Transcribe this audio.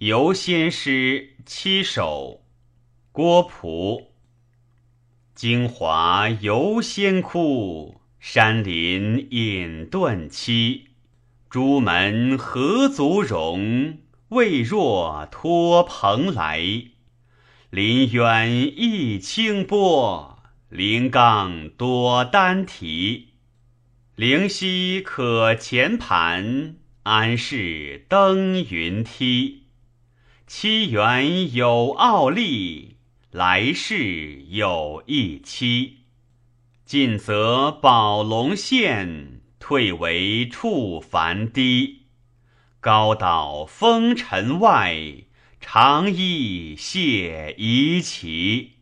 游仙诗七首，郭璞。京华游仙窟，山林隐遁栖。朱门何足容？未若托蓬莱。林渊一清波，临冈多丹啼。灵犀可前盘，安市登云梯。七元有傲立，来世有一期。进则宝龙现，退为触凡低。高岛风尘外，长揖谢夷齐。